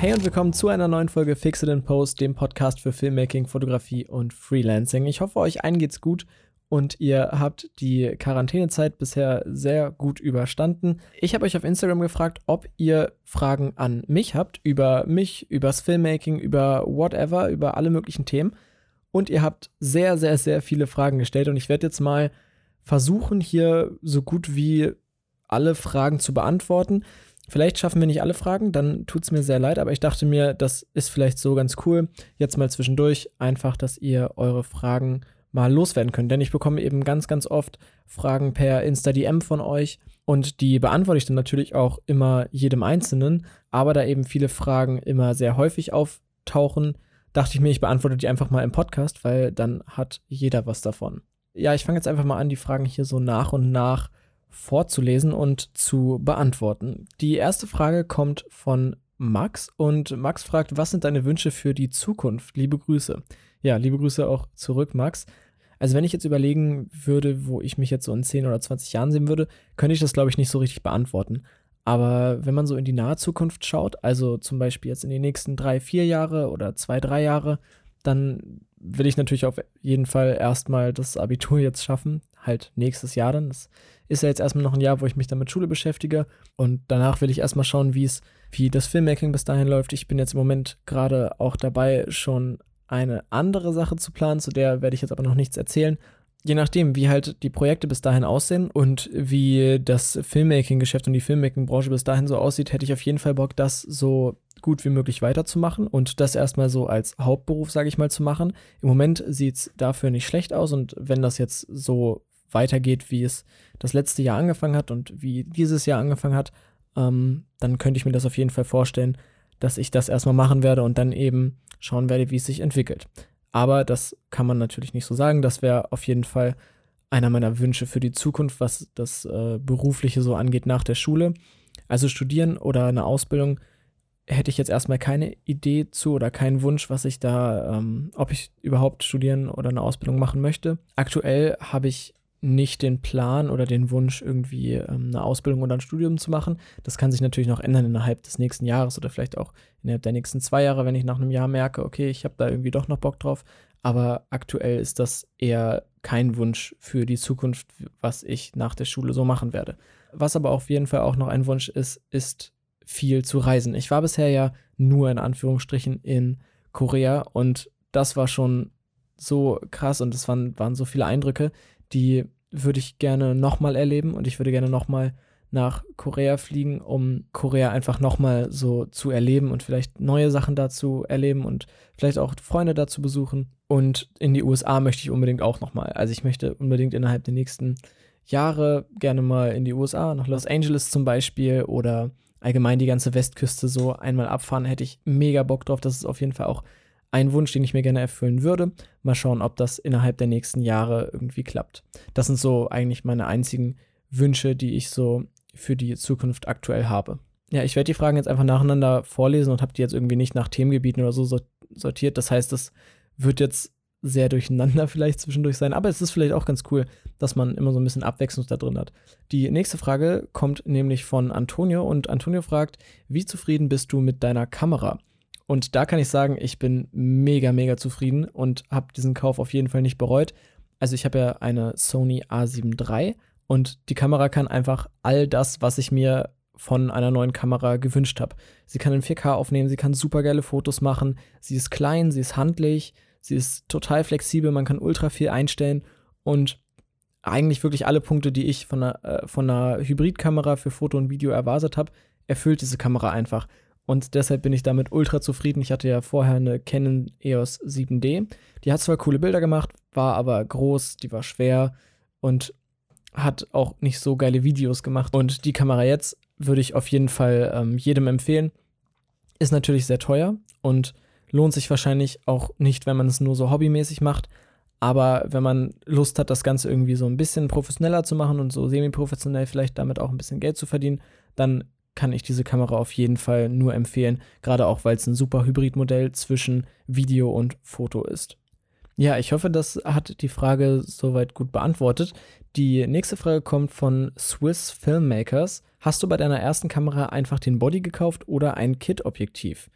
Hey und willkommen zu einer neuen Folge Fix It in Post, dem Podcast für Filmmaking, Fotografie und Freelancing. Ich hoffe, euch allen geht's gut und ihr habt die Quarantänezeit bisher sehr gut überstanden. Ich habe euch auf Instagram gefragt, ob ihr Fragen an mich habt über mich, übers Filmmaking, über whatever, über alle möglichen Themen. Und ihr habt sehr, sehr, sehr viele Fragen gestellt und ich werde jetzt mal versuchen, hier so gut wie alle Fragen zu beantworten. Vielleicht schaffen wir nicht alle Fragen, dann tut es mir sehr leid, aber ich dachte mir, das ist vielleicht so ganz cool. Jetzt mal zwischendurch einfach, dass ihr eure Fragen mal loswerden könnt. Denn ich bekomme eben ganz, ganz oft Fragen per Insta-DM von euch und die beantworte ich dann natürlich auch immer jedem Einzelnen. Aber da eben viele Fragen immer sehr häufig auftauchen, dachte ich mir, ich beantworte die einfach mal im Podcast, weil dann hat jeder was davon. Ja, ich fange jetzt einfach mal an, die Fragen hier so nach und nach vorzulesen und zu beantworten. Die erste Frage kommt von Max und Max fragt, was sind deine Wünsche für die Zukunft? Liebe Grüße. Ja, liebe Grüße auch zurück, Max. Also wenn ich jetzt überlegen würde, wo ich mich jetzt so in 10 oder 20 Jahren sehen würde, könnte ich das, glaube ich, nicht so richtig beantworten. Aber wenn man so in die nahe Zukunft schaut, also zum Beispiel jetzt in die nächsten drei, vier Jahre oder zwei, drei Jahre, dann will ich natürlich auf jeden Fall erstmal das Abitur jetzt schaffen, halt nächstes Jahr dann. Das ist ja jetzt erstmal noch ein Jahr, wo ich mich dann mit Schule beschäftige und danach will ich erstmal schauen, wie es, wie das Filmmaking bis dahin läuft. Ich bin jetzt im Moment gerade auch dabei, schon eine andere Sache zu planen, zu der werde ich jetzt aber noch nichts erzählen. Je nachdem, wie halt die Projekte bis dahin aussehen und wie das Filmmaking-Geschäft und die Filmmaking-Branche bis dahin so aussieht, hätte ich auf jeden Fall Bock, das so gut wie möglich weiterzumachen und das erstmal so als Hauptberuf, sage ich mal, zu machen. Im Moment sieht es dafür nicht schlecht aus und wenn das jetzt so weitergeht, wie es das letzte Jahr angefangen hat und wie dieses Jahr angefangen hat, ähm, dann könnte ich mir das auf jeden Fall vorstellen, dass ich das erstmal machen werde und dann eben schauen werde, wie es sich entwickelt. Aber das kann man natürlich nicht so sagen. Das wäre auf jeden Fall einer meiner Wünsche für die Zukunft, was das äh, Berufliche so angeht nach der Schule. Also studieren oder eine Ausbildung hätte ich jetzt erstmal keine Idee zu oder keinen Wunsch, was ich da, ähm, ob ich überhaupt studieren oder eine Ausbildung machen möchte. Aktuell habe ich nicht den Plan oder den Wunsch, irgendwie ähm, eine Ausbildung oder ein Studium zu machen. Das kann sich natürlich noch ändern innerhalb des nächsten Jahres oder vielleicht auch innerhalb der nächsten zwei Jahre, wenn ich nach einem Jahr merke, okay, ich habe da irgendwie doch noch Bock drauf. Aber aktuell ist das eher kein Wunsch für die Zukunft, was ich nach der Schule so machen werde. Was aber auf jeden Fall auch noch ein Wunsch ist, ist viel zu reisen. Ich war bisher ja nur in Anführungsstrichen in Korea und das war schon so krass und es waren, waren so viele Eindrücke, die würde ich gerne nochmal erleben und ich würde gerne nochmal nach Korea fliegen, um Korea einfach nochmal so zu erleben und vielleicht neue Sachen dazu erleben und vielleicht auch Freunde dazu besuchen. Und in die USA möchte ich unbedingt auch nochmal. Also ich möchte unbedingt innerhalb der nächsten Jahre gerne mal in die USA, nach Los Angeles zum Beispiel oder allgemein die ganze Westküste so einmal abfahren. Hätte ich mega Bock drauf. Das ist auf jeden Fall auch ein Wunsch, den ich mir gerne erfüllen würde. Mal schauen, ob das innerhalb der nächsten Jahre irgendwie klappt. Das sind so eigentlich meine einzigen Wünsche, die ich so für die Zukunft aktuell habe. Ja, ich werde die Fragen jetzt einfach nacheinander vorlesen und habe die jetzt irgendwie nicht nach Themengebieten oder so sortiert. Das heißt, es wird jetzt sehr durcheinander vielleicht zwischendurch sein, aber es ist vielleicht auch ganz cool, dass man immer so ein bisschen Abwechslung da drin hat. Die nächste Frage kommt nämlich von Antonio und Antonio fragt, wie zufrieden bist du mit deiner Kamera? Und da kann ich sagen, ich bin mega, mega zufrieden und habe diesen Kauf auf jeden Fall nicht bereut. Also ich habe ja eine Sony A7 III und die Kamera kann einfach all das, was ich mir von einer neuen Kamera gewünscht habe. Sie kann in 4K aufnehmen, sie kann super geile Fotos machen, sie ist klein, sie ist handlich, sie ist total flexibel, man kann ultra viel einstellen und eigentlich wirklich alle Punkte, die ich von einer, äh, von einer Hybridkamera für Foto und Video erwartet habe, erfüllt diese Kamera einfach. Und deshalb bin ich damit ultra zufrieden. Ich hatte ja vorher eine Canon EOS 7D. Die hat zwar coole Bilder gemacht, war aber groß, die war schwer und hat auch nicht so geile Videos gemacht. Und die Kamera jetzt würde ich auf jeden Fall ähm, jedem empfehlen. Ist natürlich sehr teuer und lohnt sich wahrscheinlich auch nicht, wenn man es nur so hobbymäßig macht. Aber wenn man Lust hat, das Ganze irgendwie so ein bisschen professioneller zu machen und so semi-professionell vielleicht damit auch ein bisschen Geld zu verdienen, dann kann ich diese Kamera auf jeden Fall nur empfehlen, gerade auch weil es ein super Hybridmodell zwischen Video und Foto ist. Ja, ich hoffe, das hat die Frage soweit gut beantwortet. Die nächste Frage kommt von Swiss Filmmakers. Hast du bei deiner ersten Kamera einfach den Body gekauft oder ein Kit-Objektiv?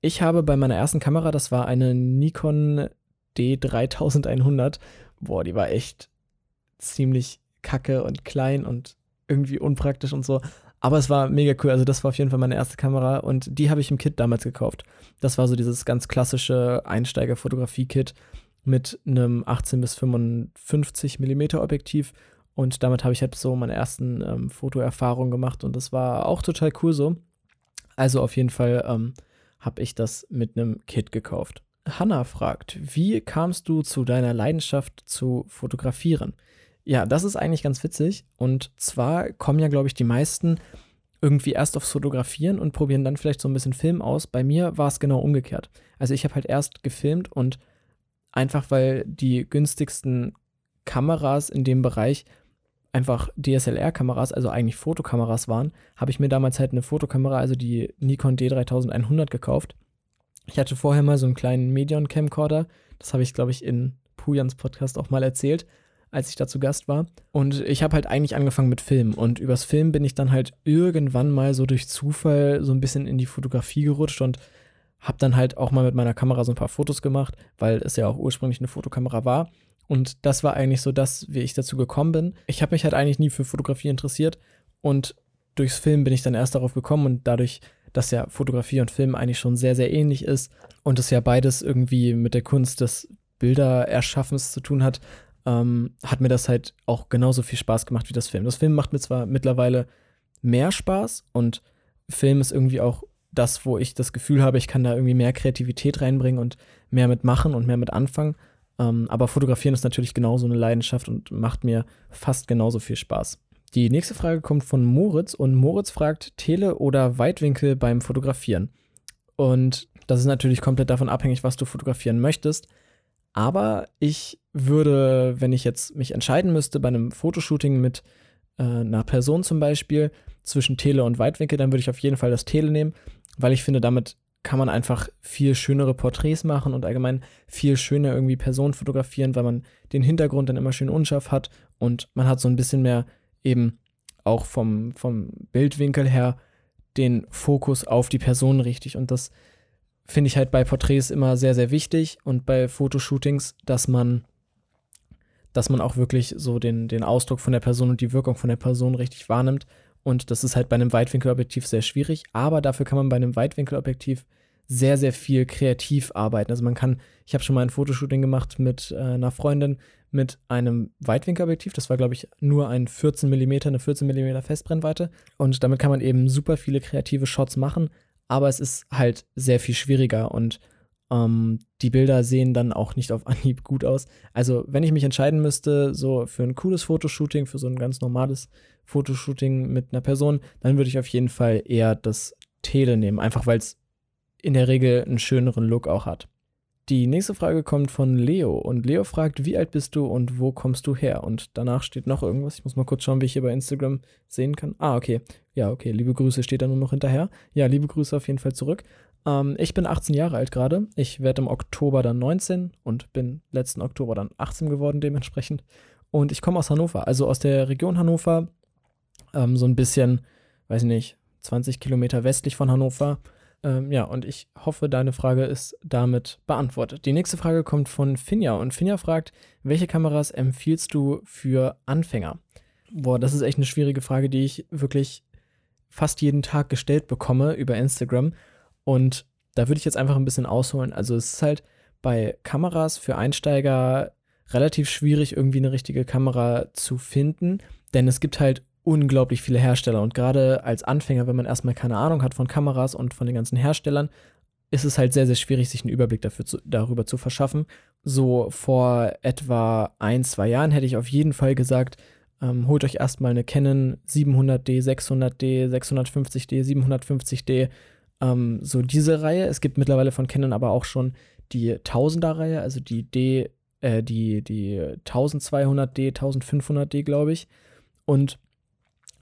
Ich habe bei meiner ersten Kamera, das war eine Nikon D3100, boah, die war echt ziemlich kacke und klein und irgendwie unpraktisch und so. Aber es war mega cool. Also, das war auf jeden Fall meine erste Kamera und die habe ich im Kit damals gekauft. Das war so dieses ganz klassische Einsteiger-Fotografie-Kit mit einem 18 bis 55 mm Objektiv. Und damit habe ich halt so meine ersten ähm, Fotoerfahrungen gemacht und das war auch total cool so. Also auf jeden Fall ähm, habe ich das mit einem Kit gekauft. Hanna fragt, wie kamst du zu deiner Leidenschaft zu fotografieren? Ja, das ist eigentlich ganz witzig. Und zwar kommen ja, glaube ich, die meisten irgendwie erst aufs Fotografieren und probieren dann vielleicht so ein bisschen Film aus. Bei mir war es genau umgekehrt. Also ich habe halt erst gefilmt und einfach weil die günstigsten Kameras in dem Bereich einfach DSLR-Kameras, also eigentlich Fotokameras waren, habe ich mir damals halt eine Fotokamera, also die Nikon D3100 gekauft. Ich hatte vorher mal so einen kleinen Medion Camcorder, das habe ich glaube ich in Pujans Podcast auch mal erzählt als ich da zu Gast war. Und ich habe halt eigentlich angefangen mit Film. Und übers Film bin ich dann halt irgendwann mal so durch Zufall so ein bisschen in die Fotografie gerutscht und habe dann halt auch mal mit meiner Kamera so ein paar Fotos gemacht, weil es ja auch ursprünglich eine Fotokamera war. Und das war eigentlich so das, wie ich dazu gekommen bin. Ich habe mich halt eigentlich nie für Fotografie interessiert und durchs Film bin ich dann erst darauf gekommen und dadurch, dass ja Fotografie und Film eigentlich schon sehr, sehr ähnlich ist und es ja beides irgendwie mit der Kunst des Bildererschaffens zu tun hat, ähm, hat mir das halt auch genauso viel Spaß gemacht wie das Film. Das Film macht mir zwar mittlerweile mehr Spaß und Film ist irgendwie auch das, wo ich das Gefühl habe, ich kann da irgendwie mehr Kreativität reinbringen und mehr mitmachen und mehr mit anfangen. Ähm, aber Fotografieren ist natürlich genauso eine Leidenschaft und macht mir fast genauso viel Spaß. Die nächste Frage kommt von Moritz und Moritz fragt Tele- oder Weitwinkel beim Fotografieren. Und das ist natürlich komplett davon abhängig, was du fotografieren möchtest. Aber ich würde, wenn ich jetzt mich entscheiden müsste bei einem Fotoshooting mit äh, einer Person zum Beispiel zwischen Tele und Weitwinkel, dann würde ich auf jeden Fall das Tele nehmen, weil ich finde, damit kann man einfach viel schönere Porträts machen und allgemein viel schöner irgendwie Personen fotografieren, weil man den Hintergrund dann immer schön unscharf hat und man hat so ein bisschen mehr eben auch vom, vom Bildwinkel her den Fokus auf die Person richtig. Und das finde ich halt bei Porträts immer sehr, sehr wichtig und bei Fotoshootings, dass man, dass man auch wirklich so den, den Ausdruck von der Person und die Wirkung von der Person richtig wahrnimmt. Und das ist halt bei einem Weitwinkelobjektiv sehr schwierig, aber dafür kann man bei einem Weitwinkelobjektiv sehr, sehr viel kreativ arbeiten. Also man kann, ich habe schon mal ein Fotoshooting gemacht mit äh, einer Freundin mit einem Weitwinkelobjektiv. Das war, glaube ich, nur ein 14 mm, eine 14 mm Festbrennweite. Und damit kann man eben super viele kreative Shots machen, aber es ist halt sehr viel schwieriger und ähm, die Bilder sehen dann auch nicht auf Anhieb gut aus. Also, wenn ich mich entscheiden müsste, so für ein cooles Fotoshooting, für so ein ganz normales Fotoshooting mit einer Person, dann würde ich auf jeden Fall eher das Tele nehmen, einfach weil es in der Regel einen schöneren Look auch hat. Die nächste Frage kommt von Leo und Leo fragt, wie alt bist du und wo kommst du her? Und danach steht noch irgendwas. Ich muss mal kurz schauen, wie ich hier bei Instagram sehen kann. Ah, okay. Ja, okay. Liebe Grüße steht da nur noch hinterher. Ja, liebe Grüße auf jeden Fall zurück. Ähm, ich bin 18 Jahre alt gerade. Ich werde im Oktober dann 19 und bin letzten Oktober dann 18 geworden dementsprechend. Und ich komme aus Hannover, also aus der Region Hannover. Ähm, so ein bisschen, weiß ich nicht, 20 Kilometer westlich von Hannover. Ähm, ja, und ich hoffe, deine Frage ist damit beantwortet. Die nächste Frage kommt von Finja und Finja fragt, welche Kameras empfiehlst du für Anfänger? Boah, das ist echt eine schwierige Frage, die ich wirklich fast jeden Tag gestellt bekomme über Instagram. Und da würde ich jetzt einfach ein bisschen ausholen. Also es ist halt bei Kameras für Einsteiger relativ schwierig, irgendwie eine richtige Kamera zu finden, denn es gibt halt unglaublich viele Hersteller. Und gerade als Anfänger, wenn man erstmal keine Ahnung hat von Kameras und von den ganzen Herstellern, ist es halt sehr, sehr schwierig, sich einen Überblick dafür zu, darüber zu verschaffen. So vor etwa ein, zwei Jahren hätte ich auf jeden Fall gesagt, ähm, holt euch erstmal eine Canon 700D, 600D, 650D, 750D, ähm, so diese Reihe. Es gibt mittlerweile von Canon aber auch schon die 1000er-Reihe, also die D, äh, die, die 1200D, 1500D, glaube ich. Und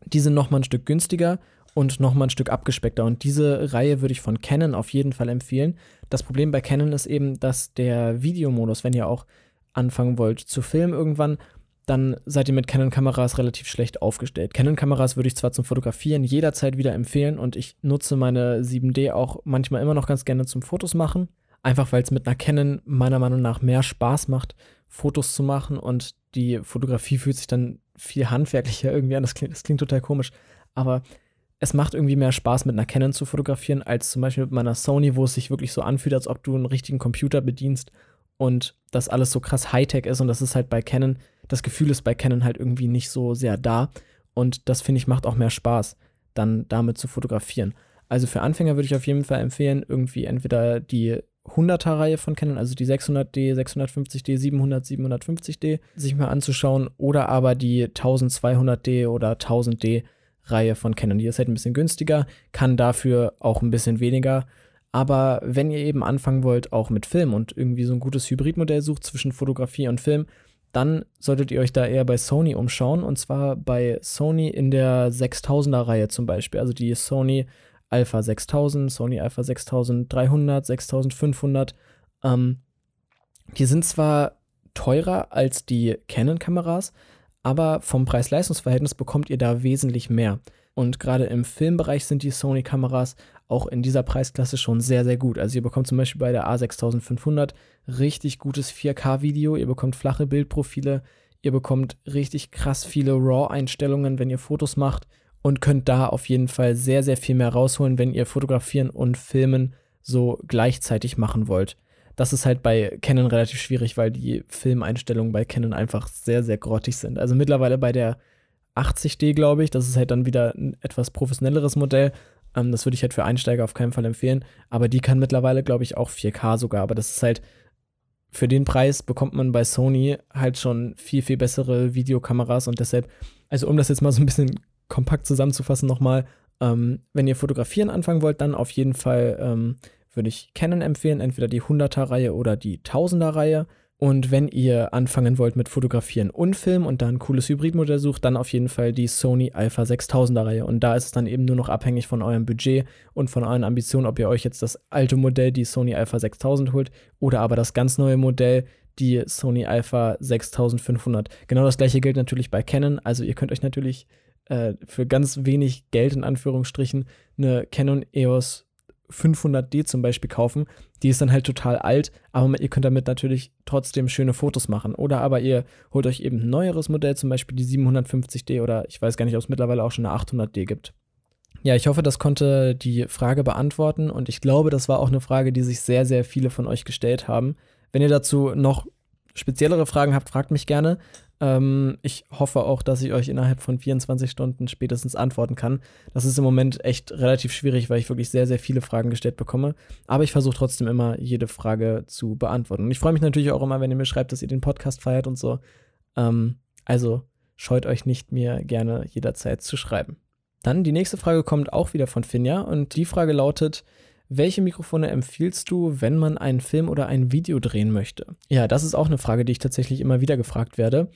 die sind nochmal ein Stück günstiger und nochmal ein Stück abgespeckter. Und diese Reihe würde ich von Canon auf jeden Fall empfehlen. Das Problem bei Canon ist eben, dass der Videomodus, wenn ihr auch anfangen wollt zu filmen irgendwann, dann seid ihr mit Canon-Kameras relativ schlecht aufgestellt. Canon-Kameras würde ich zwar zum Fotografieren jederzeit wieder empfehlen und ich nutze meine 7D auch manchmal immer noch ganz gerne zum Fotos machen, einfach weil es mit einer Canon meiner Meinung nach mehr Spaß macht, Fotos zu machen und die Fotografie fühlt sich dann viel handwerklicher irgendwie an. Das klingt, das klingt total komisch, aber es macht irgendwie mehr Spaß, mit einer Canon zu fotografieren, als zum Beispiel mit meiner Sony, wo es sich wirklich so anfühlt, als ob du einen richtigen Computer bedienst und das alles so krass Hightech ist und das ist halt bei Canon, das Gefühl ist bei Canon halt irgendwie nicht so sehr da und das finde ich macht auch mehr Spaß, dann damit zu fotografieren. Also für Anfänger würde ich auf jeden Fall empfehlen, irgendwie entweder die 100er-Reihe von Canon, also die 600D, 650D, 700, 750D, sich mal anzuschauen oder aber die 1200D oder 1000D Reihe von Canon. Die ist halt ein bisschen günstiger, kann dafür auch ein bisschen weniger aber wenn ihr eben anfangen wollt, auch mit Film und irgendwie so ein gutes Hybridmodell sucht zwischen Fotografie und Film, dann solltet ihr euch da eher bei Sony umschauen. Und zwar bei Sony in der 6000er Reihe zum Beispiel. Also die Sony Alpha 6000, Sony Alpha 6300, 6500. Ähm, die sind zwar teurer als die Canon-Kameras, aber vom Preis-Leistungs-Verhältnis bekommt ihr da wesentlich mehr. Und gerade im Filmbereich sind die Sony-Kameras auch in dieser Preisklasse schon sehr, sehr gut. Also ihr bekommt zum Beispiel bei der A6500 richtig gutes 4K-Video, ihr bekommt flache Bildprofile, ihr bekommt richtig krass viele RAW-Einstellungen, wenn ihr Fotos macht und könnt da auf jeden Fall sehr, sehr viel mehr rausholen, wenn ihr fotografieren und filmen so gleichzeitig machen wollt. Das ist halt bei Canon relativ schwierig, weil die Filmeinstellungen bei Canon einfach sehr, sehr grottig sind. Also mittlerweile bei der 80D, glaube ich, das ist halt dann wieder ein etwas professionelleres Modell, ähm, das würde ich halt für Einsteiger auf keinen Fall empfehlen. Aber die kann mittlerweile, glaube ich, auch 4K sogar. Aber das ist halt, für den Preis bekommt man bei Sony halt schon viel, viel bessere Videokameras und deshalb, also um das jetzt mal so ein bisschen kompakt zusammenzufassen nochmal, ähm, wenn ihr fotografieren anfangen wollt, dann auf jeden Fall ähm, würde ich Canon empfehlen, entweder die 100er-Reihe oder die 1000er-Reihe. Und wenn ihr anfangen wollt mit Fotografieren und Film und dann ein cooles Hybridmodell sucht, dann auf jeden Fall die Sony Alpha 6000er Reihe. Und da ist es dann eben nur noch abhängig von eurem Budget und von euren Ambitionen, ob ihr euch jetzt das alte Modell, die Sony Alpha 6000 holt oder aber das ganz neue Modell, die Sony Alpha 6500. Genau das gleiche gilt natürlich bei Canon. Also ihr könnt euch natürlich äh, für ganz wenig Geld in Anführungsstrichen eine Canon EOS 500D zum Beispiel kaufen. Die ist dann halt total alt, aber ihr könnt damit natürlich trotzdem schöne Fotos machen. Oder aber ihr holt euch eben ein neueres Modell, zum Beispiel die 750D oder ich weiß gar nicht, ob es mittlerweile auch schon eine 800D gibt. Ja, ich hoffe, das konnte die Frage beantworten und ich glaube, das war auch eine Frage, die sich sehr, sehr viele von euch gestellt haben. Wenn ihr dazu noch speziellere Fragen habt, fragt mich gerne. Ähm, ich hoffe auch, dass ich euch innerhalb von 24 Stunden spätestens antworten kann. Das ist im Moment echt relativ schwierig, weil ich wirklich sehr, sehr viele Fragen gestellt bekomme. Aber ich versuche trotzdem immer, jede Frage zu beantworten. Und ich freue mich natürlich auch immer, wenn ihr mir schreibt, dass ihr den Podcast feiert und so. Ähm, also scheut euch nicht, mir gerne jederzeit zu schreiben. Dann die nächste Frage kommt auch wieder von Finja und die Frage lautet, welche Mikrofone empfiehlst du, wenn man einen Film oder ein Video drehen möchte? Ja, das ist auch eine Frage, die ich tatsächlich immer wieder gefragt werde.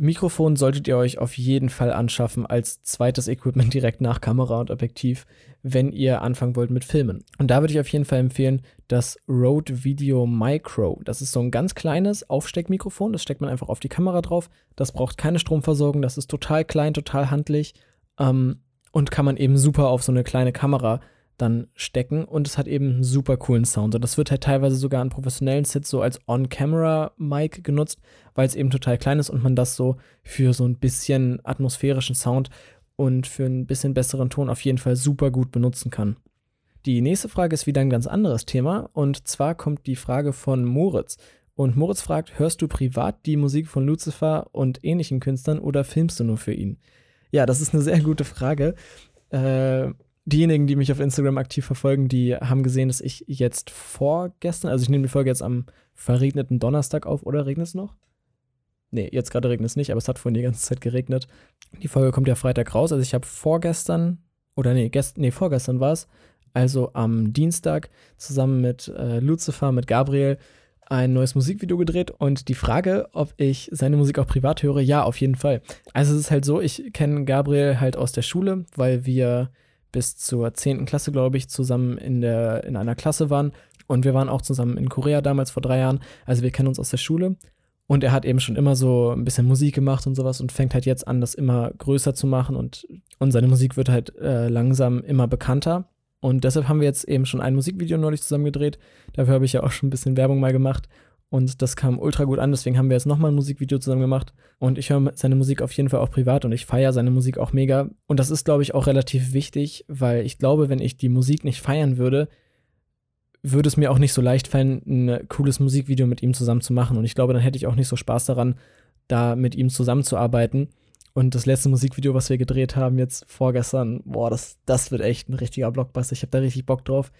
Mikrofon solltet ihr euch auf jeden Fall anschaffen als zweites Equipment direkt nach Kamera und Objektiv, wenn ihr anfangen wollt mit Filmen. Und da würde ich auf jeden Fall empfehlen, das Rode Video Micro. Das ist so ein ganz kleines Aufsteckmikrofon, das steckt man einfach auf die Kamera drauf. Das braucht keine Stromversorgung, das ist total klein, total handlich ähm, und kann man eben super auf so eine kleine Kamera dann stecken und es hat eben einen super coolen Sound. Und das wird halt teilweise sogar an professionellen Sets so als On-Camera-Mic genutzt, weil es eben total klein ist und man das so für so ein bisschen atmosphärischen Sound und für ein bisschen besseren Ton auf jeden Fall super gut benutzen kann. Die nächste Frage ist wieder ein ganz anderes Thema und zwar kommt die Frage von Moritz. Und Moritz fragt, hörst du privat die Musik von Lucifer und ähnlichen Künstlern oder filmst du nur für ihn? Ja, das ist eine sehr gute Frage. Äh, diejenigen, die mich auf Instagram aktiv verfolgen, die haben gesehen, dass ich jetzt vorgestern, also ich nehme die Folge jetzt am verregneten Donnerstag auf, oder regnet es noch? Nee, jetzt gerade regnet es nicht, aber es hat vorhin die ganze Zeit geregnet. Die Folge kommt ja Freitag raus, also ich habe vorgestern, oder nee, gest, nee vorgestern war es, also am Dienstag zusammen mit äh, Lucifer, mit Gabriel, ein neues Musikvideo gedreht und die Frage, ob ich seine Musik auch privat höre, ja, auf jeden Fall. Also es ist halt so, ich kenne Gabriel halt aus der Schule, weil wir bis zur 10. Klasse, glaube ich, zusammen in, der, in einer Klasse waren. Und wir waren auch zusammen in Korea damals vor drei Jahren. Also wir kennen uns aus der Schule. Und er hat eben schon immer so ein bisschen Musik gemacht und sowas und fängt halt jetzt an, das immer größer zu machen und, und seine Musik wird halt äh, langsam immer bekannter. Und deshalb haben wir jetzt eben schon ein Musikvideo neulich zusammen gedreht. Dafür habe ich ja auch schon ein bisschen Werbung mal gemacht. Und das kam ultra gut an, deswegen haben wir jetzt nochmal ein Musikvideo zusammen gemacht. Und ich höre seine Musik auf jeden Fall auch privat und ich feiere seine Musik auch mega. Und das ist, glaube ich, auch relativ wichtig, weil ich glaube, wenn ich die Musik nicht feiern würde, würde es mir auch nicht so leicht fallen, ein cooles Musikvideo mit ihm zusammen zu machen. Und ich glaube, dann hätte ich auch nicht so Spaß daran, da mit ihm zusammenzuarbeiten. Und das letzte Musikvideo, was wir gedreht haben, jetzt vorgestern, boah, das, das wird echt ein richtiger Blockbuster. Ich habe da richtig Bock drauf.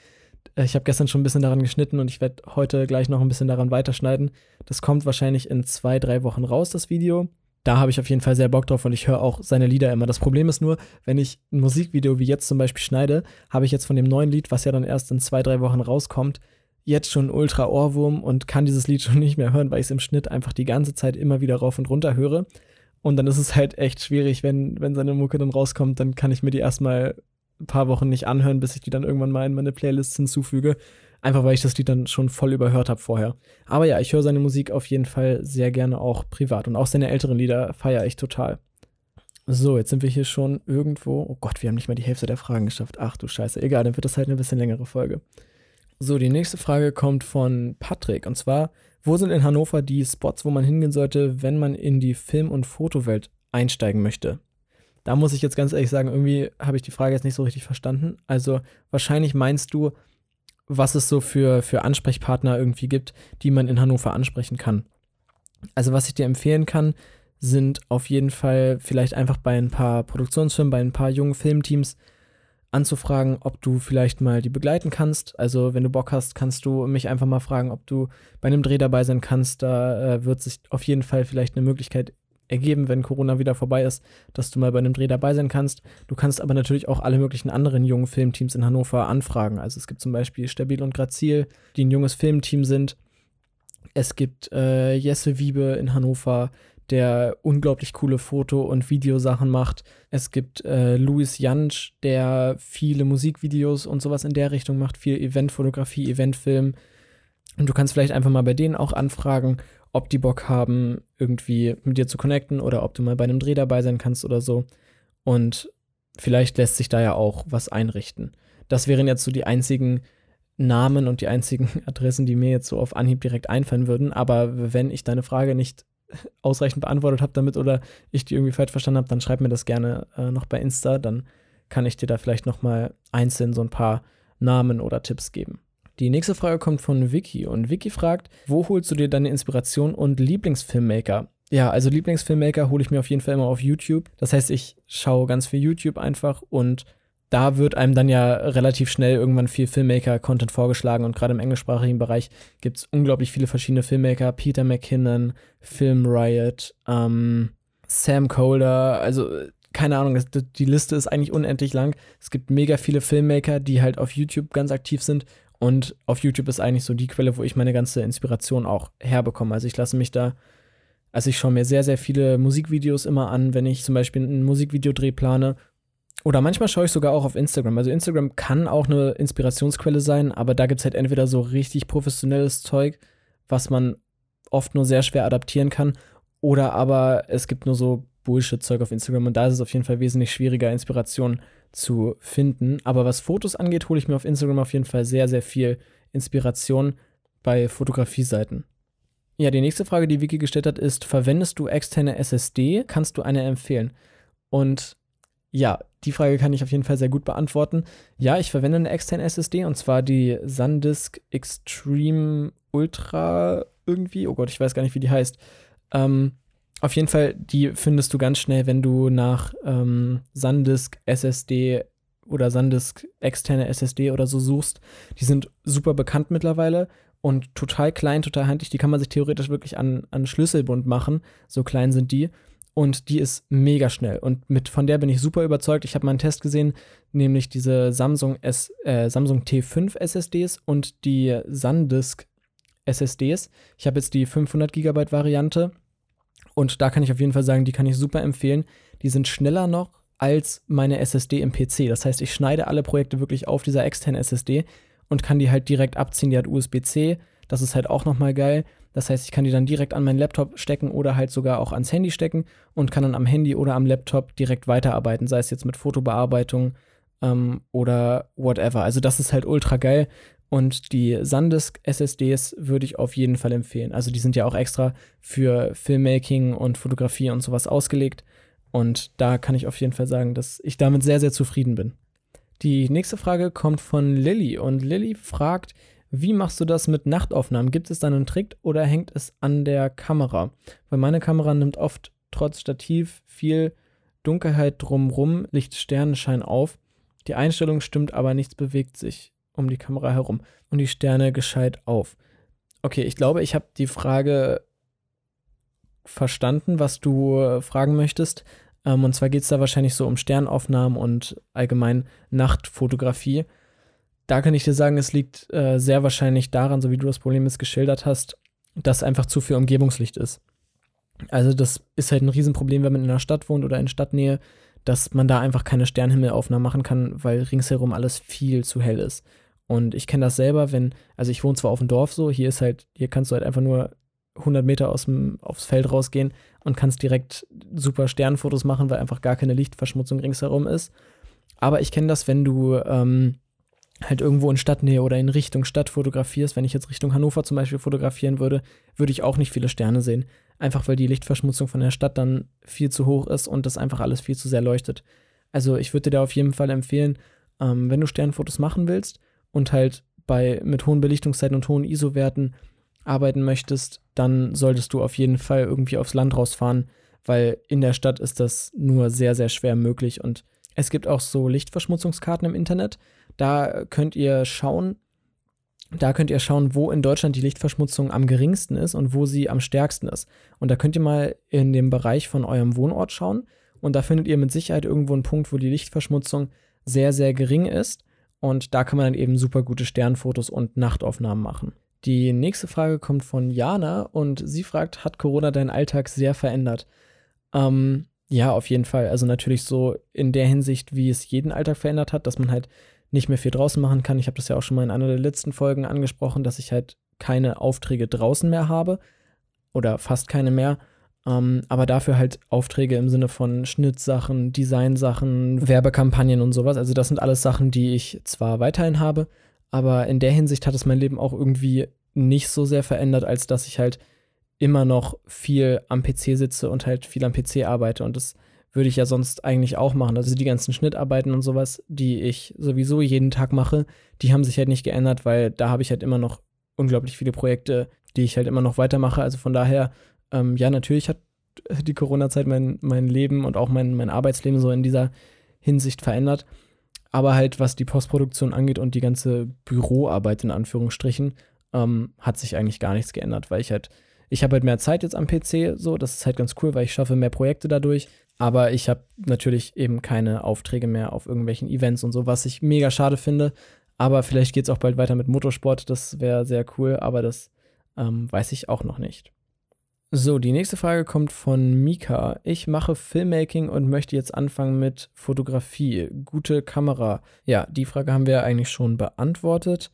Äh, ich habe gestern schon ein bisschen daran geschnitten und ich werde heute gleich noch ein bisschen daran weiterschneiden. Das kommt wahrscheinlich in zwei, drei Wochen raus, das Video da habe ich auf jeden Fall sehr Bock drauf und ich höre auch seine Lieder immer. Das Problem ist nur, wenn ich ein Musikvideo wie jetzt zum Beispiel schneide, habe ich jetzt von dem neuen Lied, was ja dann erst in zwei, drei Wochen rauskommt, jetzt schon ultra Ohrwurm und kann dieses Lied schon nicht mehr hören, weil ich es im Schnitt einfach die ganze Zeit immer wieder rauf und runter höre. Und dann ist es halt echt schwierig, wenn, wenn seine Mucke dann rauskommt, dann kann ich mir die erstmal ein paar Wochen nicht anhören, bis ich die dann irgendwann mal in meine Playlist hinzufüge. Einfach weil ich das Lied dann schon voll überhört habe vorher. Aber ja, ich höre seine Musik auf jeden Fall sehr gerne auch privat. Und auch seine älteren Lieder feiere ich total. So, jetzt sind wir hier schon irgendwo. Oh Gott, wir haben nicht mal die Hälfte der Fragen geschafft. Ach du Scheiße. Egal, dann wird das halt eine bisschen längere Folge. So, die nächste Frage kommt von Patrick. Und zwar, wo sind in Hannover die Spots, wo man hingehen sollte, wenn man in die Film- und Fotowelt einsteigen möchte? Da muss ich jetzt ganz ehrlich sagen, irgendwie habe ich die Frage jetzt nicht so richtig verstanden. Also wahrscheinlich meinst du, was es so für, für Ansprechpartner irgendwie gibt, die man in Hannover ansprechen kann. Also was ich dir empfehlen kann, sind auf jeden Fall vielleicht einfach bei ein paar Produktionsfirmen, bei ein paar jungen Filmteams anzufragen, ob du vielleicht mal die begleiten kannst. Also wenn du Bock hast, kannst du mich einfach mal fragen, ob du bei einem Dreh dabei sein kannst. Da äh, wird sich auf jeden Fall vielleicht eine Möglichkeit ergeben, wenn Corona wieder vorbei ist, dass du mal bei einem Dreh dabei sein kannst. Du kannst aber natürlich auch alle möglichen anderen jungen Filmteams in Hannover anfragen. Also es gibt zum Beispiel Stabil und Grazil, die ein junges Filmteam sind. Es gibt äh, Jesse Wiebe in Hannover, der unglaublich coole Foto- und Videosachen macht. Es gibt äh, Louis Jansch, der viele Musikvideos und sowas in der Richtung macht, viel Eventfotografie, Eventfilm. Und du kannst vielleicht einfach mal bei denen auch anfragen ob die Bock haben, irgendwie mit dir zu connecten oder ob du mal bei einem Dreh dabei sein kannst oder so. Und vielleicht lässt sich da ja auch was einrichten. Das wären jetzt so die einzigen Namen und die einzigen Adressen, die mir jetzt so auf Anhieb direkt einfallen würden. Aber wenn ich deine Frage nicht ausreichend beantwortet habe damit oder ich die irgendwie falsch verstanden habe, dann schreib mir das gerne äh, noch bei Insta. Dann kann ich dir da vielleicht noch mal einzeln so ein paar Namen oder Tipps geben. Die nächste Frage kommt von Vicky und Vicky fragt, wo holst du dir deine Inspiration und Lieblingsfilmmaker? Ja, also Lieblingsfilmmaker hole ich mir auf jeden Fall immer auf YouTube. Das heißt, ich schaue ganz viel YouTube einfach und da wird einem dann ja relativ schnell irgendwann viel Filmmaker-Content vorgeschlagen und gerade im englischsprachigen Bereich gibt es unglaublich viele verschiedene Filmmaker. Peter McKinnon, Film Riot, ähm, Sam Colder, also keine Ahnung, die Liste ist eigentlich unendlich lang. Es gibt mega viele Filmmaker, die halt auf YouTube ganz aktiv sind und auf YouTube ist eigentlich so die Quelle, wo ich meine ganze Inspiration auch herbekomme. Also ich lasse mich da, also ich schaue mir sehr, sehr viele Musikvideos immer an, wenn ich zum Beispiel ein Musikvideodreh plane. Oder manchmal schaue ich sogar auch auf Instagram. Also Instagram kann auch eine Inspirationsquelle sein, aber da gibt es halt entweder so richtig professionelles Zeug, was man oft nur sehr schwer adaptieren kann, oder aber es gibt nur so Bullshit-Zeug auf Instagram und da ist es auf jeden Fall wesentlich schwieriger, Inspiration zu finden. Aber was Fotos angeht, hole ich mir auf Instagram auf jeden Fall sehr, sehr viel Inspiration bei Fotografie-Seiten. Ja, die nächste Frage, die Vicky gestellt hat, ist: Verwendest du externe SSD? Kannst du eine empfehlen? Und ja, die Frage kann ich auf jeden Fall sehr gut beantworten. Ja, ich verwende eine externe SSD und zwar die SanDisk Extreme Ultra irgendwie. Oh Gott, ich weiß gar nicht, wie die heißt. Ähm, auf jeden Fall, die findest du ganz schnell, wenn du nach ähm, SanDisk SSD oder SanDisk externe SSD oder so suchst. Die sind super bekannt mittlerweile und total klein, total handlich. Die kann man sich theoretisch wirklich an, an Schlüsselbund machen. So klein sind die. Und die ist mega schnell. Und mit, von der bin ich super überzeugt. Ich habe mal einen Test gesehen, nämlich diese Samsung, S, äh, Samsung T5 SSDs und die SanDisk SSDs. Ich habe jetzt die 500 GB Variante und da kann ich auf jeden Fall sagen, die kann ich super empfehlen. Die sind schneller noch als meine SSD im PC. Das heißt, ich schneide alle Projekte wirklich auf dieser externen SSD und kann die halt direkt abziehen. Die hat USB-C. Das ist halt auch nochmal geil. Das heißt, ich kann die dann direkt an meinen Laptop stecken oder halt sogar auch ans Handy stecken und kann dann am Handy oder am Laptop direkt weiterarbeiten, sei es jetzt mit Fotobearbeitung ähm, oder whatever. Also das ist halt ultra geil. Und die SanDisk SSDs würde ich auf jeden Fall empfehlen. Also die sind ja auch extra für Filmmaking und Fotografie und sowas ausgelegt. Und da kann ich auf jeden Fall sagen, dass ich damit sehr, sehr zufrieden bin. Die nächste Frage kommt von Lilly und Lilly fragt, wie machst du das mit Nachtaufnahmen? Gibt es da einen Trick oder hängt es an der Kamera? Weil meine Kamera nimmt oft trotz Stativ viel Dunkelheit drumrum, Licht Sternenschein auf. Die Einstellung stimmt, aber nichts bewegt sich um die Kamera herum und die Sterne gescheit auf. Okay, ich glaube, ich habe die Frage verstanden, was du äh, fragen möchtest. Ähm, und zwar geht es da wahrscheinlich so um Sternaufnahmen und allgemein Nachtfotografie. Da kann ich dir sagen, es liegt äh, sehr wahrscheinlich daran, so wie du das Problem jetzt geschildert hast, dass einfach zu viel Umgebungslicht ist. Also das ist halt ein Riesenproblem, wenn man in einer Stadt wohnt oder in Stadtnähe, dass man da einfach keine Sternhimmelaufnahmen machen kann, weil ringsherum alles viel zu hell ist. Und ich kenne das selber, wenn, also ich wohne zwar auf dem Dorf so, hier ist halt, hier kannst du halt einfach nur 100 Meter aus dem, aufs Feld rausgehen und kannst direkt super Sternfotos machen, weil einfach gar keine Lichtverschmutzung ringsherum ist. Aber ich kenne das, wenn du ähm, halt irgendwo in Stadtnähe oder in Richtung Stadt fotografierst. Wenn ich jetzt Richtung Hannover zum Beispiel fotografieren würde, würde ich auch nicht viele Sterne sehen. Einfach weil die Lichtverschmutzung von der Stadt dann viel zu hoch ist und das einfach alles viel zu sehr leuchtet. Also ich würde dir da auf jeden Fall empfehlen, ähm, wenn du Sternfotos machen willst und halt bei mit hohen Belichtungszeiten und hohen ISO-Werten arbeiten möchtest, dann solltest du auf jeden Fall irgendwie aufs Land rausfahren, weil in der Stadt ist das nur sehr, sehr schwer möglich. Und es gibt auch so Lichtverschmutzungskarten im Internet. Da könnt ihr schauen, da könnt ihr schauen, wo in Deutschland die Lichtverschmutzung am geringsten ist und wo sie am stärksten ist. Und da könnt ihr mal in dem Bereich von eurem Wohnort schauen. Und da findet ihr mit Sicherheit irgendwo einen Punkt, wo die Lichtverschmutzung sehr, sehr gering ist. Und da kann man dann eben super gute Sternfotos und Nachtaufnahmen machen. Die nächste Frage kommt von Jana und sie fragt, hat Corona deinen Alltag sehr verändert? Ähm, ja, auf jeden Fall. Also natürlich so in der Hinsicht, wie es jeden Alltag verändert hat, dass man halt nicht mehr viel draußen machen kann. Ich habe das ja auch schon mal in einer der letzten Folgen angesprochen, dass ich halt keine Aufträge draußen mehr habe oder fast keine mehr. Ähm, aber dafür halt Aufträge im Sinne von Schnittsachen, Designsachen, Werbekampagnen und sowas. Also das sind alles Sachen, die ich zwar weiterhin habe, aber in der Hinsicht hat es mein Leben auch irgendwie nicht so sehr verändert, als dass ich halt immer noch viel am PC sitze und halt viel am PC arbeite. Und das würde ich ja sonst eigentlich auch machen. Also die ganzen Schnittarbeiten und sowas, die ich sowieso jeden Tag mache, die haben sich halt nicht geändert, weil da habe ich halt immer noch unglaublich viele Projekte, die ich halt immer noch weitermache. Also von daher, ähm, ja, natürlich hat die Corona-Zeit mein, mein Leben und auch mein, mein Arbeitsleben so in dieser Hinsicht verändert. Aber halt, was die Postproduktion angeht und die ganze Büroarbeit in Anführungsstrichen, ähm, hat sich eigentlich gar nichts geändert, weil ich halt, ich habe halt mehr Zeit jetzt am PC, so, das ist halt ganz cool, weil ich schaffe mehr Projekte dadurch. Aber ich habe natürlich eben keine Aufträge mehr auf irgendwelchen Events und so, was ich mega schade finde. Aber vielleicht geht es auch bald weiter mit Motorsport, das wäre sehr cool, aber das ähm, weiß ich auch noch nicht. So, die nächste Frage kommt von Mika. Ich mache Filmmaking und möchte jetzt anfangen mit Fotografie. Gute Kamera. Ja, die Frage haben wir eigentlich schon beantwortet.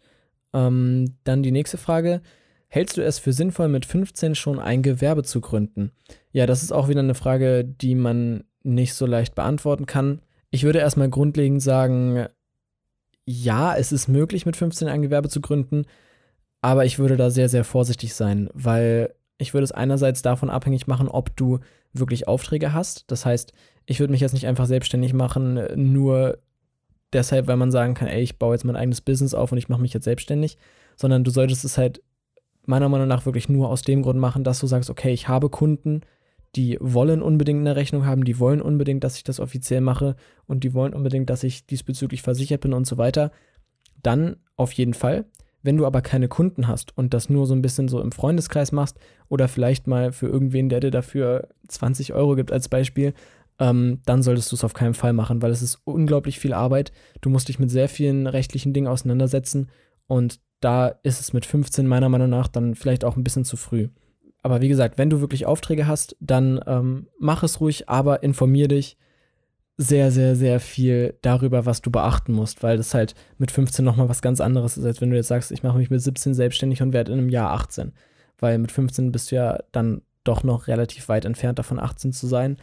Ähm, dann die nächste Frage. Hältst du es für sinnvoll, mit 15 schon ein Gewerbe zu gründen? Ja, das ist auch wieder eine Frage, die man nicht so leicht beantworten kann. Ich würde erstmal grundlegend sagen, ja, es ist möglich, mit 15 ein Gewerbe zu gründen, aber ich würde da sehr, sehr vorsichtig sein, weil ich würde es einerseits davon abhängig machen, ob du wirklich Aufträge hast. Das heißt, ich würde mich jetzt nicht einfach selbstständig machen, nur deshalb, weil man sagen kann, ey, ich baue jetzt mein eigenes Business auf und ich mache mich jetzt selbstständig, sondern du solltest es halt meiner Meinung nach wirklich nur aus dem Grund machen, dass du sagst, okay, ich habe Kunden, die wollen unbedingt eine Rechnung haben, die wollen unbedingt, dass ich das offiziell mache und die wollen unbedingt, dass ich diesbezüglich versichert bin und so weiter. Dann auf jeden Fall. Wenn du aber keine Kunden hast und das nur so ein bisschen so im Freundeskreis machst oder vielleicht mal für irgendwen, der dir dafür 20 Euro gibt als Beispiel, ähm, dann solltest du es auf keinen Fall machen, weil es ist unglaublich viel Arbeit. Du musst dich mit sehr vielen rechtlichen Dingen auseinandersetzen und da ist es mit 15 meiner Meinung nach dann vielleicht auch ein bisschen zu früh. Aber wie gesagt, wenn du wirklich Aufträge hast, dann ähm, mach es ruhig, aber informier dich sehr, sehr, sehr viel darüber, was du beachten musst, weil das halt mit 15 nochmal was ganz anderes ist, als wenn du jetzt sagst, ich mache mich mit 17 selbstständig und werde in einem Jahr 18. weil mit 15 bist du ja dann doch noch relativ weit entfernt davon, 18 zu sein.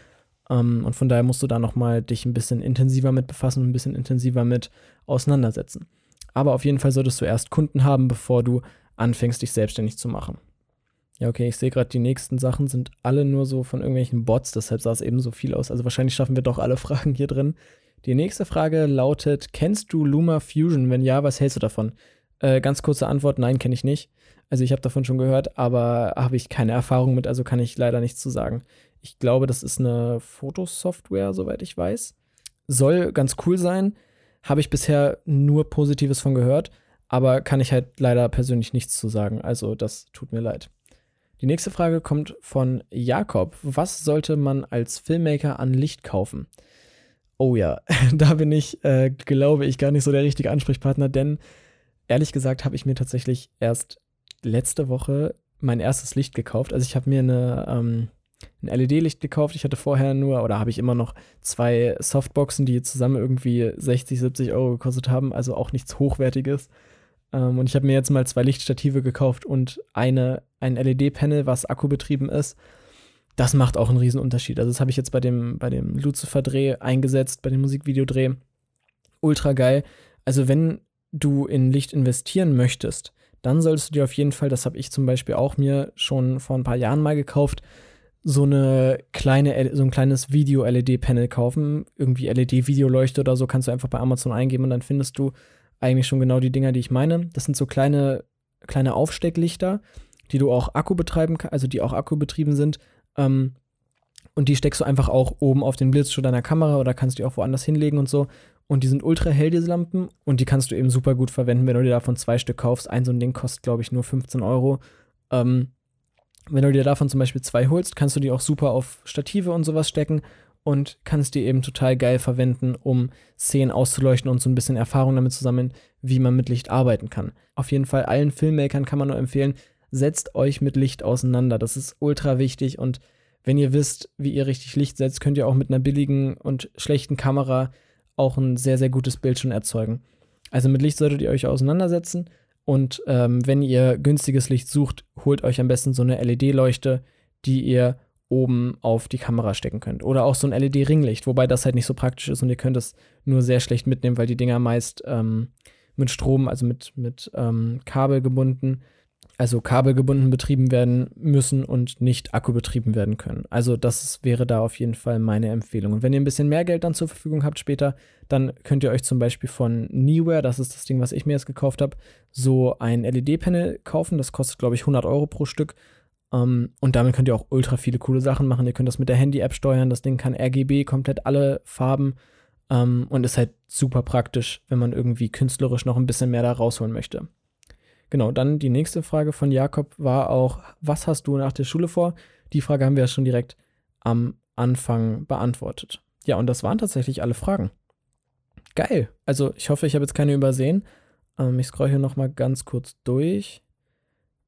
Ähm, und von daher musst du da nochmal dich ein bisschen intensiver mit befassen und ein bisschen intensiver mit auseinandersetzen. Aber auf jeden Fall solltest du erst Kunden haben, bevor du anfängst, dich selbstständig zu machen. Ja, okay, ich sehe gerade, die nächsten Sachen sind alle nur so von irgendwelchen Bots, deshalb sah es eben so viel aus. Also wahrscheinlich schaffen wir doch alle Fragen hier drin. Die nächste Frage lautet: Kennst du Luma Fusion? Wenn ja, was hältst du davon? Äh, ganz kurze Antwort: Nein, kenne ich nicht. Also, ich habe davon schon gehört, aber habe ich keine Erfahrung mit, also kann ich leider nichts zu sagen. Ich glaube, das ist eine Fotosoftware, soweit ich weiß. Soll ganz cool sein. Habe ich bisher nur Positives von gehört, aber kann ich halt leider persönlich nichts zu sagen. Also, das tut mir leid. Die nächste Frage kommt von Jakob. Was sollte man als Filmmaker an Licht kaufen? Oh ja, da bin ich, äh, glaube ich, gar nicht so der richtige Ansprechpartner, denn ehrlich gesagt habe ich mir tatsächlich erst letzte Woche mein erstes Licht gekauft. Also ich habe mir eine, ähm, ein LED-Licht gekauft. Ich hatte vorher nur, oder habe ich immer noch zwei Softboxen, die zusammen irgendwie 60, 70 Euro gekostet haben, also auch nichts Hochwertiges. Ähm, und ich habe mir jetzt mal zwei Lichtstative gekauft und eine, ein LED-Panel, was akkubetrieben ist. Das macht auch einen riesen Unterschied. Also das habe ich jetzt bei dem, bei dem Lucifer-Dreh eingesetzt, bei dem Musikvideodreh. Ultra geil. Also wenn du in Licht investieren möchtest, dann solltest du dir auf jeden Fall, das habe ich zum Beispiel auch mir schon vor ein paar Jahren mal gekauft, so eine kleine, so ein kleines Video-LED-Panel kaufen. Irgendwie LED-Videoleuchte oder so kannst du einfach bei Amazon eingeben und dann findest du eigentlich schon genau die Dinger, die ich meine. Das sind so kleine, kleine Aufstecklichter, die du auch Akku betreiben kannst, also die auch Akku betrieben sind. Ähm, und die steckst du einfach auch oben auf den Blitzschuh deiner Kamera oder kannst die auch woanders hinlegen und so. Und die sind ultra hell, diese Lampen. Und die kannst du eben super gut verwenden, wenn du dir davon zwei Stück kaufst. Ein so ein Ding kostet, glaube ich, nur 15 Euro. Ähm, wenn du dir davon zum Beispiel zwei holst, kannst du die auch super auf Stative und sowas stecken und kannst die eben total geil verwenden, um Szenen auszuleuchten und so ein bisschen Erfahrung damit zu sammeln, wie man mit Licht arbeiten kann. Auf jeden Fall allen Filmmakern kann man nur empfehlen, setzt euch mit Licht auseinander. Das ist ultra wichtig und wenn ihr wisst, wie ihr richtig Licht setzt, könnt ihr auch mit einer billigen und schlechten Kamera auch ein sehr, sehr gutes Bild schon erzeugen. Also mit Licht solltet ihr euch auseinandersetzen und ähm, wenn ihr günstiges Licht sucht, holt euch am besten so eine LED-Leuchte, die ihr oben auf die Kamera stecken könnt. Oder auch so ein LED-Ringlicht, wobei das halt nicht so praktisch ist und ihr könnt es nur sehr schlecht mitnehmen, weil die Dinger meist ähm, mit Strom, also mit, mit ähm, Kabel gebunden, also kabelgebunden betrieben werden müssen und nicht akkubetrieben werden können. Also das wäre da auf jeden Fall meine Empfehlung. Und wenn ihr ein bisschen mehr Geld dann zur Verfügung habt später, dann könnt ihr euch zum Beispiel von Neeware, das ist das Ding, was ich mir jetzt gekauft habe, so ein LED-Panel kaufen. Das kostet, glaube ich, 100 Euro pro Stück um, ähm, und damit könnt ihr auch ultra viele coole Sachen machen. Ihr könnt das mit der Handy-App steuern. Das Ding kann RGB, komplett alle Farben. Um, ähm, und ist halt super praktisch, wenn man irgendwie künstlerisch noch ein bisschen mehr da rausholen möchte. Genau, dann die nächste Frage von Jakob war auch, was hast du nach der Schule vor? Die Frage haben wir ja schon direkt am Anfang beantwortet. Ja, und das waren tatsächlich alle Fragen. Geil. Also ich hoffe, ich habe jetzt keine übersehen. Ähm, ich scroll hier nochmal ganz kurz durch.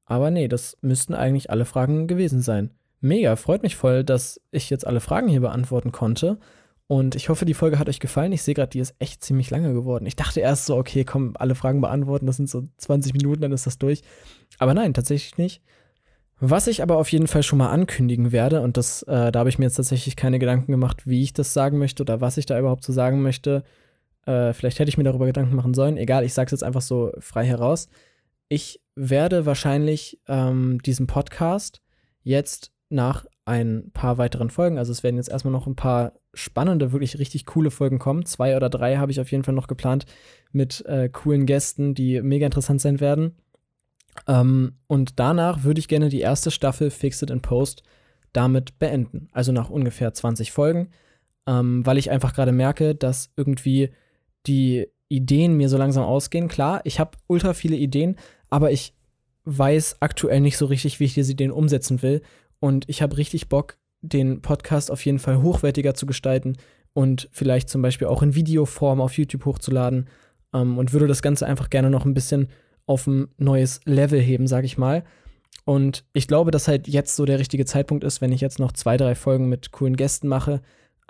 Aber nee, das müssten eigentlich alle Fragen gewesen sein. Mega, freut mich voll, dass ich jetzt alle Fragen hier beantworten konnte. Und ich hoffe, die Folge hat euch gefallen. Ich sehe gerade, die ist echt ziemlich lange geworden. Ich dachte erst so, okay, komm, alle Fragen beantworten, das sind so 20 Minuten, dann ist das durch. Aber nein, tatsächlich nicht. Was ich aber auf jeden Fall schon mal ankündigen werde, und das, äh, da habe ich mir jetzt tatsächlich keine Gedanken gemacht, wie ich das sagen möchte oder was ich da überhaupt zu sagen möchte. Äh, vielleicht hätte ich mir darüber Gedanken machen sollen. Egal, ich sage es jetzt einfach so frei heraus. Ich werde wahrscheinlich ähm, diesen Podcast jetzt nach ein paar weiteren Folgen, also es werden jetzt erstmal noch ein paar spannende, wirklich richtig coole Folgen kommen. Zwei oder drei habe ich auf jeden Fall noch geplant mit äh, coolen Gästen, die mega interessant sein werden. Ähm, und danach würde ich gerne die erste Staffel Fix It in Post damit beenden. Also nach ungefähr 20 Folgen, ähm, weil ich einfach gerade merke, dass irgendwie die Ideen mir so langsam ausgehen. Klar, ich habe ultra viele Ideen, aber ich weiß aktuell nicht so richtig, wie ich diese Ideen umsetzen will. Und ich habe richtig Bock, den Podcast auf jeden Fall hochwertiger zu gestalten und vielleicht zum Beispiel auch in Videoform auf YouTube hochzuladen. Ähm, und würde das Ganze einfach gerne noch ein bisschen auf ein neues Level heben, sage ich mal. Und ich glaube, dass halt jetzt so der richtige Zeitpunkt ist, wenn ich jetzt noch zwei, drei Folgen mit coolen Gästen mache,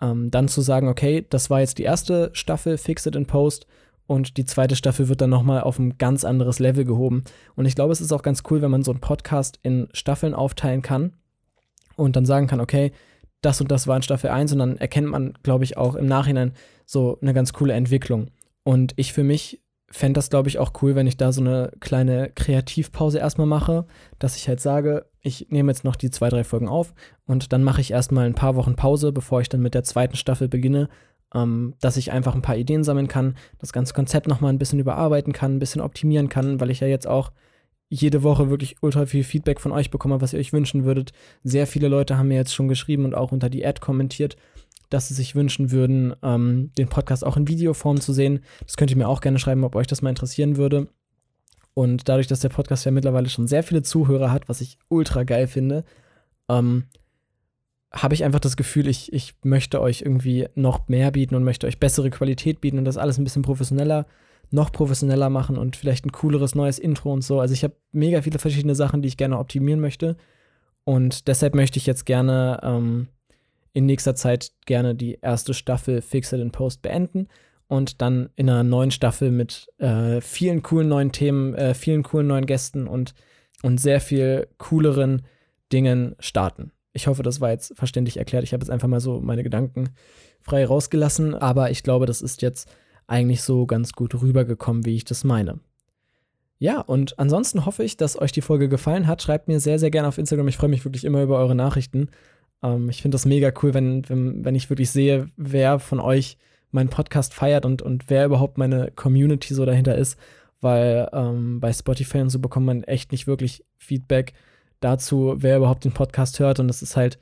ähm, dann zu sagen, okay, das war jetzt die erste Staffel Fix It in Post und die zweite Staffel wird dann nochmal auf ein ganz anderes Level gehoben. Und ich glaube, es ist auch ganz cool, wenn man so einen Podcast in Staffeln aufteilen kann und dann sagen kann, okay, das und das war in Staffel 1 und dann erkennt man, glaube ich, auch im Nachhinein so eine ganz coole Entwicklung. Und ich für mich fände das, glaube ich, auch cool, wenn ich da so eine kleine Kreativpause erstmal mache, dass ich halt sage, ich nehme jetzt noch die zwei, drei Folgen auf und dann mache ich erstmal ein paar Wochen Pause, bevor ich dann mit der zweiten Staffel beginne, ähm, dass ich einfach ein paar Ideen sammeln kann, das ganze Konzept nochmal ein bisschen überarbeiten kann, ein bisschen optimieren kann, weil ich ja jetzt auch jede Woche wirklich ultra viel Feedback von euch bekomme, was ihr euch wünschen würdet. Sehr viele Leute haben mir jetzt schon geschrieben und auch unter die Ad kommentiert, dass sie sich wünschen würden, ähm, den Podcast auch in Videoform zu sehen. Das könnt ihr mir auch gerne schreiben, ob euch das mal interessieren würde. Und dadurch, dass der Podcast ja mittlerweile schon sehr viele Zuhörer hat, was ich ultra geil finde, ähm, habe ich einfach das Gefühl, ich, ich möchte euch irgendwie noch mehr bieten und möchte euch bessere Qualität bieten und das alles ein bisschen professioneller, noch professioneller machen und vielleicht ein cooleres neues Intro und so. Also ich habe mega viele verschiedene Sachen, die ich gerne optimieren möchte. Und deshalb möchte ich jetzt gerne ähm, in nächster Zeit gerne die erste Staffel Fix It in Post beenden und dann in einer neuen Staffel mit äh, vielen coolen neuen Themen, äh, vielen coolen neuen Gästen und, und sehr viel cooleren Dingen starten. Ich hoffe, das war jetzt verständlich erklärt. Ich habe jetzt einfach mal so meine Gedanken frei rausgelassen, aber ich glaube, das ist jetzt eigentlich so ganz gut rübergekommen, wie ich das meine. Ja, und ansonsten hoffe ich, dass euch die Folge gefallen hat. Schreibt mir sehr, sehr gerne auf Instagram. Ich freue mich wirklich immer über eure Nachrichten. Ähm, ich finde das mega cool, wenn, wenn, wenn ich wirklich sehe, wer von euch meinen Podcast feiert und, und wer überhaupt meine Community so dahinter ist, weil ähm, bei Spotify und so bekommt man echt nicht wirklich Feedback dazu, wer überhaupt den Podcast hört. Und das ist halt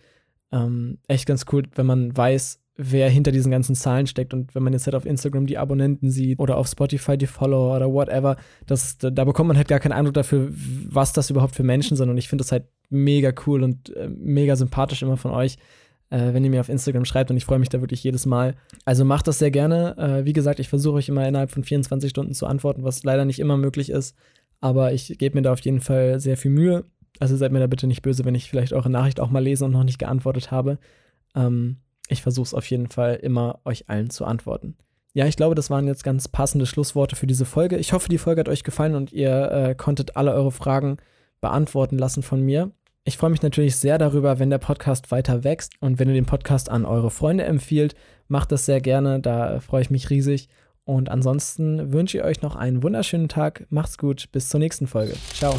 ähm, echt ganz cool, wenn man weiß, wer hinter diesen ganzen Zahlen steckt. Und wenn man jetzt halt auf Instagram die Abonnenten sieht oder auf Spotify die Follower oder whatever, das, da, da bekommt man halt gar keinen Eindruck dafür, was das überhaupt für Menschen sind. Und ich finde das halt mega cool und äh, mega sympathisch immer von euch, äh, wenn ihr mir auf Instagram schreibt. Und ich freue mich da wirklich jedes Mal. Also macht das sehr gerne. Äh, wie gesagt, ich versuche euch immer innerhalb von 24 Stunden zu antworten, was leider nicht immer möglich ist. Aber ich gebe mir da auf jeden Fall sehr viel Mühe. Also seid mir da bitte nicht böse, wenn ich vielleicht eure Nachricht auch mal lese und noch nicht geantwortet habe. Ähm, ich versuche es auf jeden Fall immer, euch allen zu antworten. Ja, ich glaube, das waren jetzt ganz passende Schlussworte für diese Folge. Ich hoffe, die Folge hat euch gefallen und ihr äh, konntet alle eure Fragen beantworten lassen von mir. Ich freue mich natürlich sehr darüber, wenn der Podcast weiter wächst und wenn ihr den Podcast an eure Freunde empfiehlt. Macht das sehr gerne, da freue ich mich riesig. Und ansonsten wünsche ich euch noch einen wunderschönen Tag. Macht's gut, bis zur nächsten Folge. Ciao.